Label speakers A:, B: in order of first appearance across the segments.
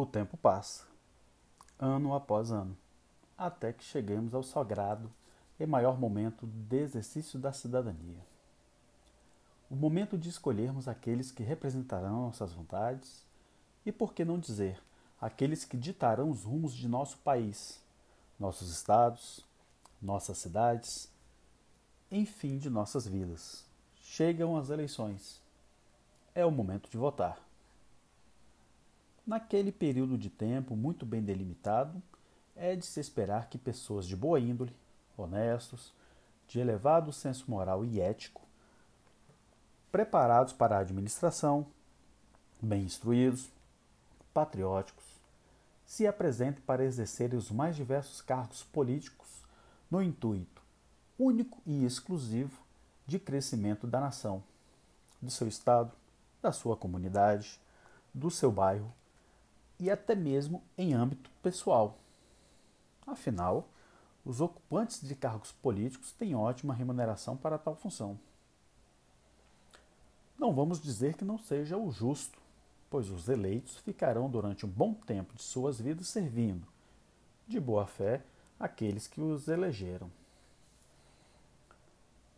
A: O tempo passa, ano após ano, até que cheguemos ao sagrado e maior momento de exercício da cidadania. O momento de escolhermos aqueles que representarão nossas vontades e, por que não dizer, aqueles que ditarão os rumos de nosso país, nossos estados, nossas cidades, enfim, de nossas vidas. Chegam as eleições. É o momento de votar. Naquele período de tempo muito bem delimitado, é de se esperar que pessoas de boa índole, honestos, de elevado senso moral e ético, preparados para a administração, bem instruídos, patrióticos, se apresentem para exercerem os mais diversos cargos políticos no intuito único e exclusivo de crescimento da nação, do seu estado, da sua comunidade, do seu bairro e até mesmo em âmbito pessoal. Afinal, os ocupantes de cargos políticos têm ótima remuneração para tal função. Não vamos dizer que não seja o justo, pois os eleitos ficarão durante um bom tempo de suas vidas servindo, de boa fé, aqueles que os elegeram.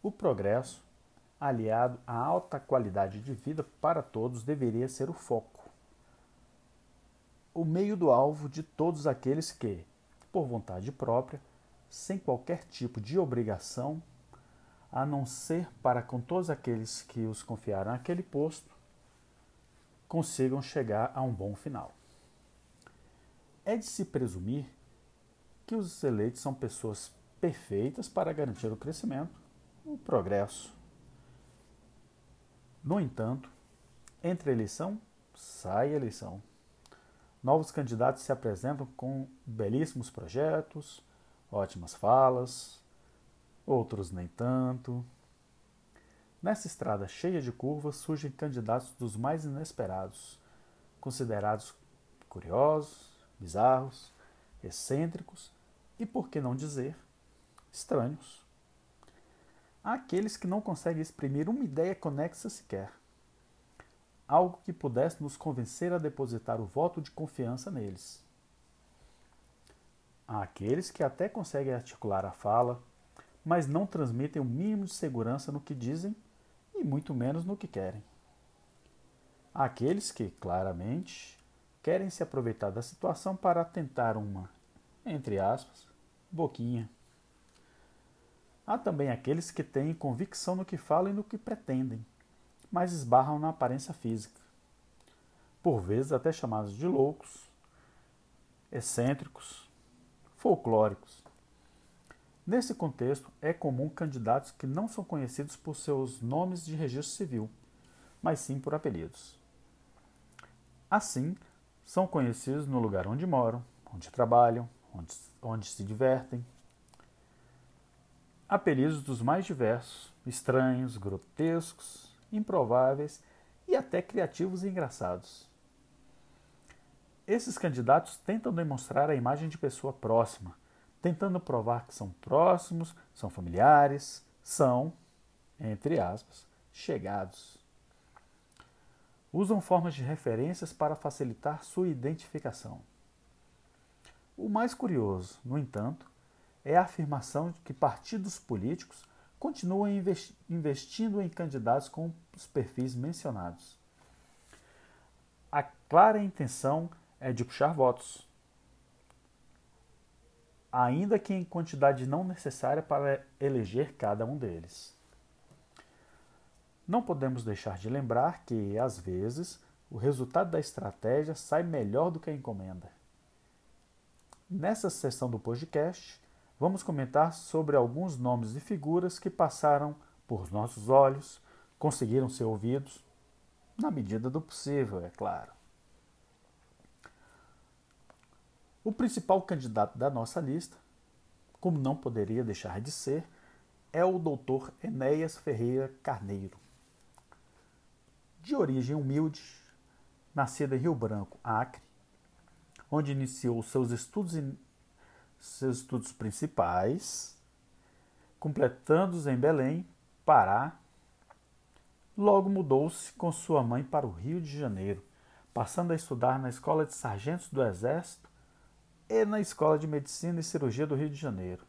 A: O progresso, aliado à alta qualidade de vida para todos, deveria ser o foco. O meio do alvo de todos aqueles que, por vontade própria, sem qualquer tipo de obrigação, a não ser para com todos aqueles que os confiaram aquele posto, consigam chegar a um bom final. É de se presumir que os eleitos são pessoas perfeitas para garantir o crescimento, o progresso. No entanto, entre eleição sai eleição. Novos candidatos se apresentam com belíssimos projetos, ótimas falas, outros nem tanto. Nessa estrada cheia de curvas surgem candidatos dos mais inesperados, considerados curiosos, bizarros, excêntricos e, por que não dizer, estranhos. Há aqueles que não conseguem exprimir uma ideia conexa sequer algo que pudesse nos convencer a depositar o voto de confiança neles. Há aqueles que até conseguem articular a fala, mas não transmitem o mínimo de segurança no que dizem e muito menos no que querem. Há aqueles que, claramente, querem se aproveitar da situação para tentar uma, entre aspas, boquinha. Há também aqueles que têm convicção no que falam e no que pretendem, mas esbarram na aparência física. Por vezes até chamados de loucos, excêntricos, folclóricos. Nesse contexto, é comum candidatos que não são conhecidos por seus nomes de registro civil, mas sim por apelidos. Assim, são conhecidos no lugar onde moram, onde trabalham, onde, onde se divertem. Apelidos dos mais diversos, estranhos, grotescos, improváveis e até criativos e engraçados. Esses candidatos tentam demonstrar a imagem de pessoa próxima, tentando provar que são próximos, são familiares, são, entre aspas, chegados. Usam formas de referências para facilitar sua identificação. O mais curioso, no entanto, é a afirmação de que partidos políticos continuam investindo em candidatos com os perfis mencionados. A clara intenção é de puxar votos, ainda que em quantidade não necessária para eleger cada um deles. Não podemos deixar de lembrar que, às vezes, o resultado da estratégia sai melhor do que a encomenda. Nessa sessão do podcast, vamos comentar sobre alguns nomes e figuras que passaram por nossos olhos, conseguiram ser ouvidos, na medida do possível, é claro. O principal candidato da nossa lista, como não poderia deixar de ser, é o Dr. Enéas Ferreira Carneiro. De origem humilde, nascido em Rio Branco, Acre, onde iniciou seus estudos seus estudos principais, completando-os em Belém, Pará. Logo mudou-se com sua mãe para o Rio de Janeiro, passando a estudar na Escola de Sargentos do Exército e na Escola de Medicina e Cirurgia do Rio de Janeiro.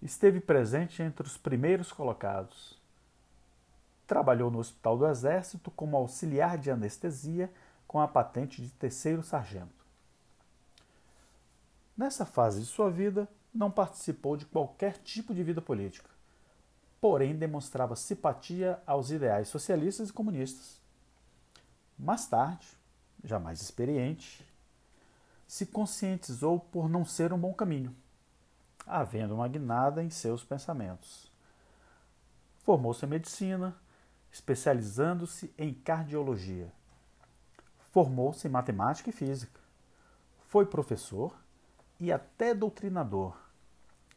A: Esteve presente entre os primeiros colocados. Trabalhou no Hospital do Exército como auxiliar de anestesia com a patente de terceiro sargento. Nessa fase de sua vida, não participou de qualquer tipo de vida política, porém demonstrava simpatia aos ideais socialistas e comunistas. Mais tarde, já mais experiente, se conscientizou por não ser um bom caminho, havendo uma guinada em seus pensamentos. Formou-se em medicina, especializando-se em cardiologia. Formou-se em matemática e física. Foi professor e até doutrinador,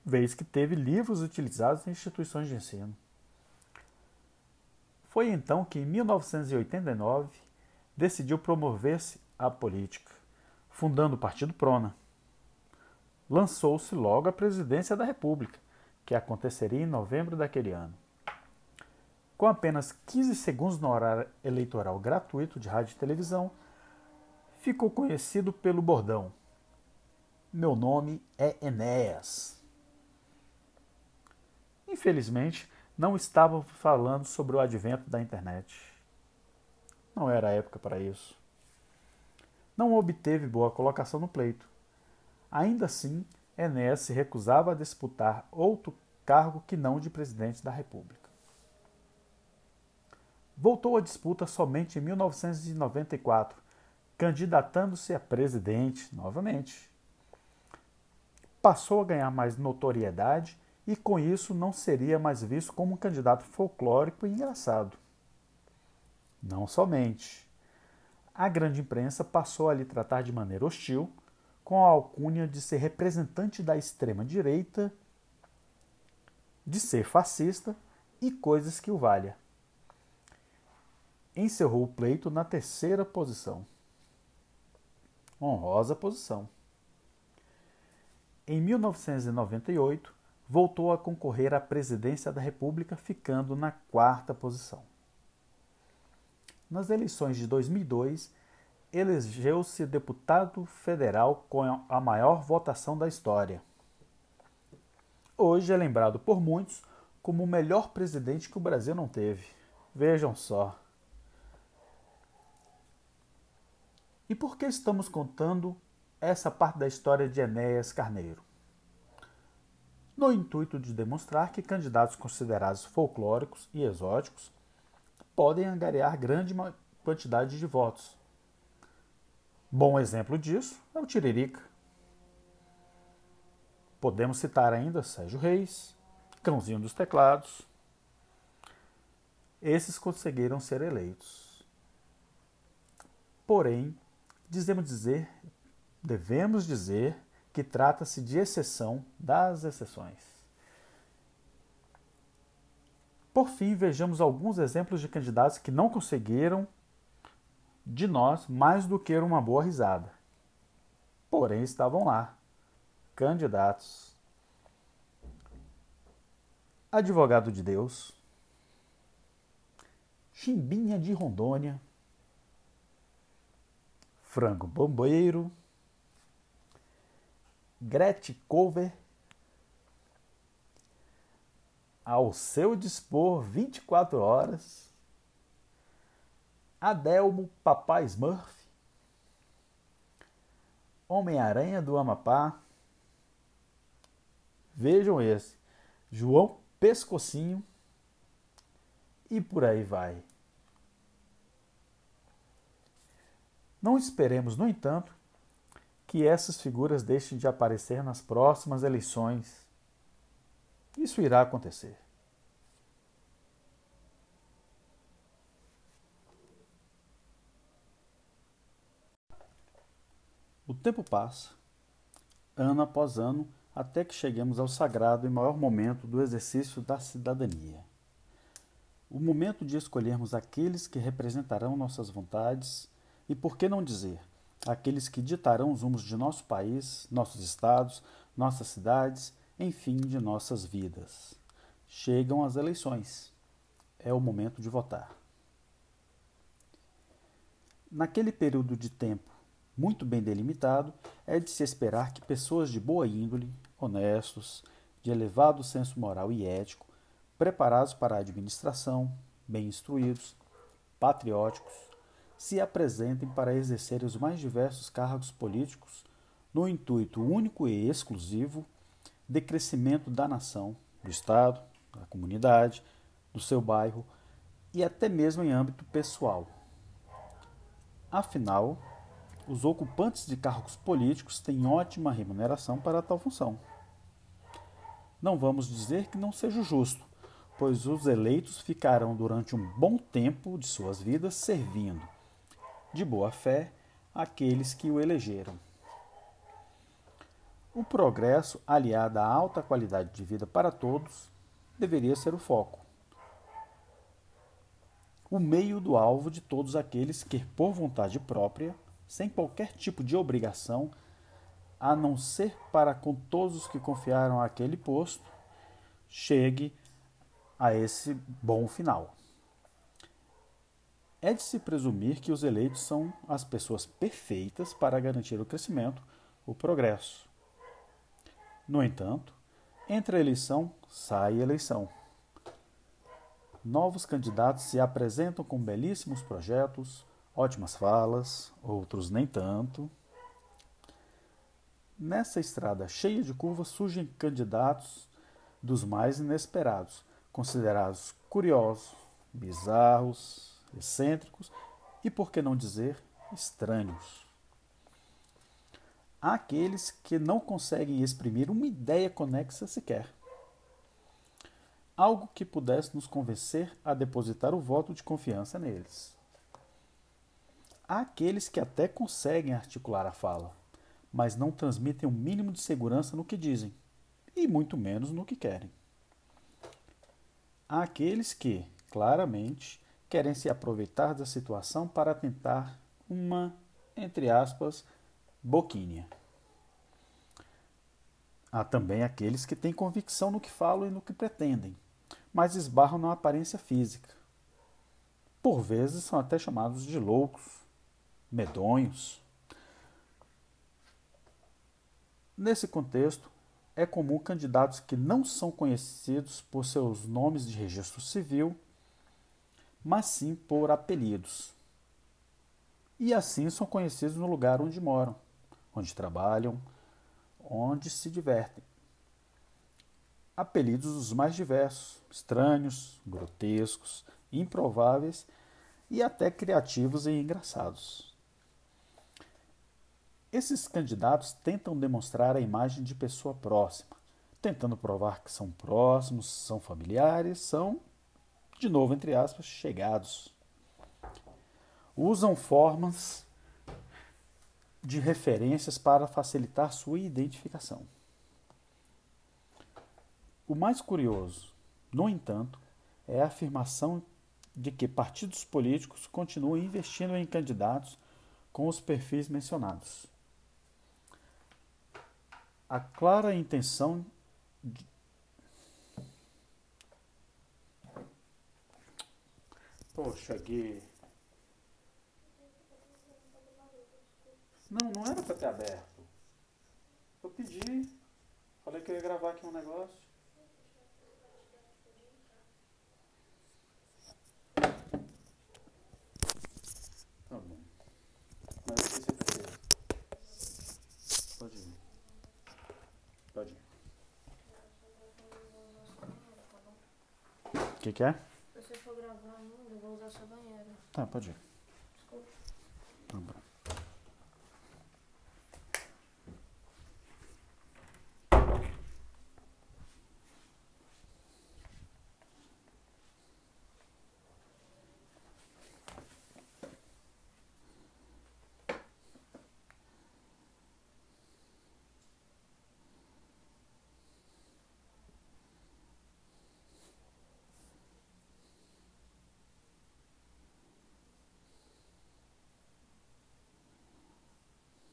A: vez que teve livros utilizados em instituições de ensino. Foi então que, em 1989, decidiu promover-se à política, fundando o Partido Prona. Lançou-se logo à presidência da República, que aconteceria em novembro daquele ano. Com apenas 15 segundos no horário eleitoral gratuito de rádio e televisão, ficou conhecido pelo bordão meu nome é Enéas. Infelizmente, não estava falando sobre o advento da internet. Não era a época para isso. Não obteve boa colocação no pleito. Ainda assim, Enéas se recusava a disputar outro cargo que não de presidente da República. Voltou à disputa somente em 1994, candidatando-se a presidente novamente passou a ganhar mais notoriedade e com isso não seria mais visto como um candidato folclórico e engraçado. Não somente. A grande imprensa passou a lhe tratar de maneira hostil, com a alcunha de ser representante da extrema-direita, de ser fascista e coisas que o valha. Encerrou o pleito na terceira posição. Honrosa posição. Em 1998, voltou a concorrer à presidência da República, ficando na quarta posição. Nas eleições de 2002, elegeu-se deputado federal com a maior votação da história. Hoje é lembrado por muitos como o melhor presidente que o Brasil não teve. Vejam só. E por que estamos contando essa parte da história de Enéas Carneiro, no intuito de demonstrar que candidatos considerados folclóricos e exóticos podem angariar grande quantidade de votos. Bom exemplo disso é o Tiririca. Podemos citar ainda Sérgio Reis, Cãozinho dos Teclados. Esses conseguiram ser eleitos. Porém, dizemos dizer devemos dizer que trata-se de exceção das exceções. Por fim, vejamos alguns exemplos de candidatos que não conseguiram de nós mais do que uma boa risada. Porém, estavam lá, candidatos. Advogado de Deus, Chimbinha de Rondônia, Frango Bombeiro, Gretchen Cover ao seu dispor 24 horas. Adelmo Papai Smurf, Homem-Aranha do Amapá. Vejam esse, João Pescocinho e por aí vai. Não esperemos, no entanto, que essas figuras deixem de aparecer nas próximas eleições. Isso irá acontecer. O tempo passa, ano após ano, até que cheguemos ao sagrado e maior momento do exercício da cidadania. O momento de escolhermos aqueles que representarão nossas vontades e, por que não dizer, aqueles que ditarão os rumos de nosso país, nossos estados, nossas cidades, enfim, de nossas vidas. Chegam as eleições. É o momento de votar. Naquele período de tempo muito bem delimitado, é de se esperar que pessoas de boa índole, honestos, de elevado senso moral e ético, preparados para a administração, bem instruídos, patrióticos, se apresentem para exercer os mais diversos cargos políticos no intuito único e exclusivo de crescimento da nação, do Estado, da comunidade, do seu bairro e até mesmo em âmbito pessoal. Afinal, os ocupantes de cargos políticos têm ótima remuneração para tal função. Não vamos dizer que não seja justo, pois os eleitos ficarão durante um bom tempo de suas vidas servindo, de boa fé, aqueles que o elegeram. O progresso, aliado à alta qualidade de vida para todos, deveria ser o foco. O meio do alvo de todos aqueles que, por vontade própria, sem qualquer tipo de obrigação, a não ser para com todos os que confiaram àquele posto, chegue a esse bom final. É de se presumir que os eleitos são as pessoas perfeitas para garantir o crescimento, o progresso, no entanto, entre a eleição sai a eleição. Novos candidatos se apresentam com belíssimos projetos, ótimas falas, outros nem tanto. Nessa estrada cheia de curvas surgem candidatos dos mais inesperados, considerados curiosos, bizarros, excêntricos e, por que não dizer, estranhos. Há aqueles que não conseguem exprimir uma ideia conexa sequer. Algo que pudesse nos convencer a depositar o voto de confiança neles. Há aqueles que até conseguem articular a fala, mas não transmitem o um mínimo de segurança no que dizem, e muito menos no que querem. Há aqueles que, claramente, querem se aproveitar da situação para tentar uma, entre aspas, boquinha. Há também aqueles que têm convicção no que falam e no que pretendem, mas esbarram na aparência física. Por vezes são até chamados de loucos, medonhos. Nesse contexto, é comum candidatos que não são conhecidos por seus nomes de registro civil, mas sim por apelidos. E assim são conhecidos no lugar onde moram onde trabalham, onde se divertem. Apelidos os mais diversos, estranhos, grotescos, improváveis e até criativos e engraçados. Esses candidatos tentam demonstrar a imagem de pessoa próxima, tentando provar que são próximos, são familiares, são, de novo, entre aspas, chegados. Usam formas de referências para facilitar sua identificação. O mais curioso, no entanto, é a afirmação de que partidos políticos continuam investindo em candidatos com os perfis mencionados. A clara intenção Poxa, Gui. Não, não era pra ter aberto. Eu pedi. Falei que eu ia gravar aqui um negócio. Tá bom. Mas o que você precisa? Pode ir. Pode ir. O que, que é?
B: Se você for gravar ainda, eu vou usar sua banheira.
A: Tá, pode ir.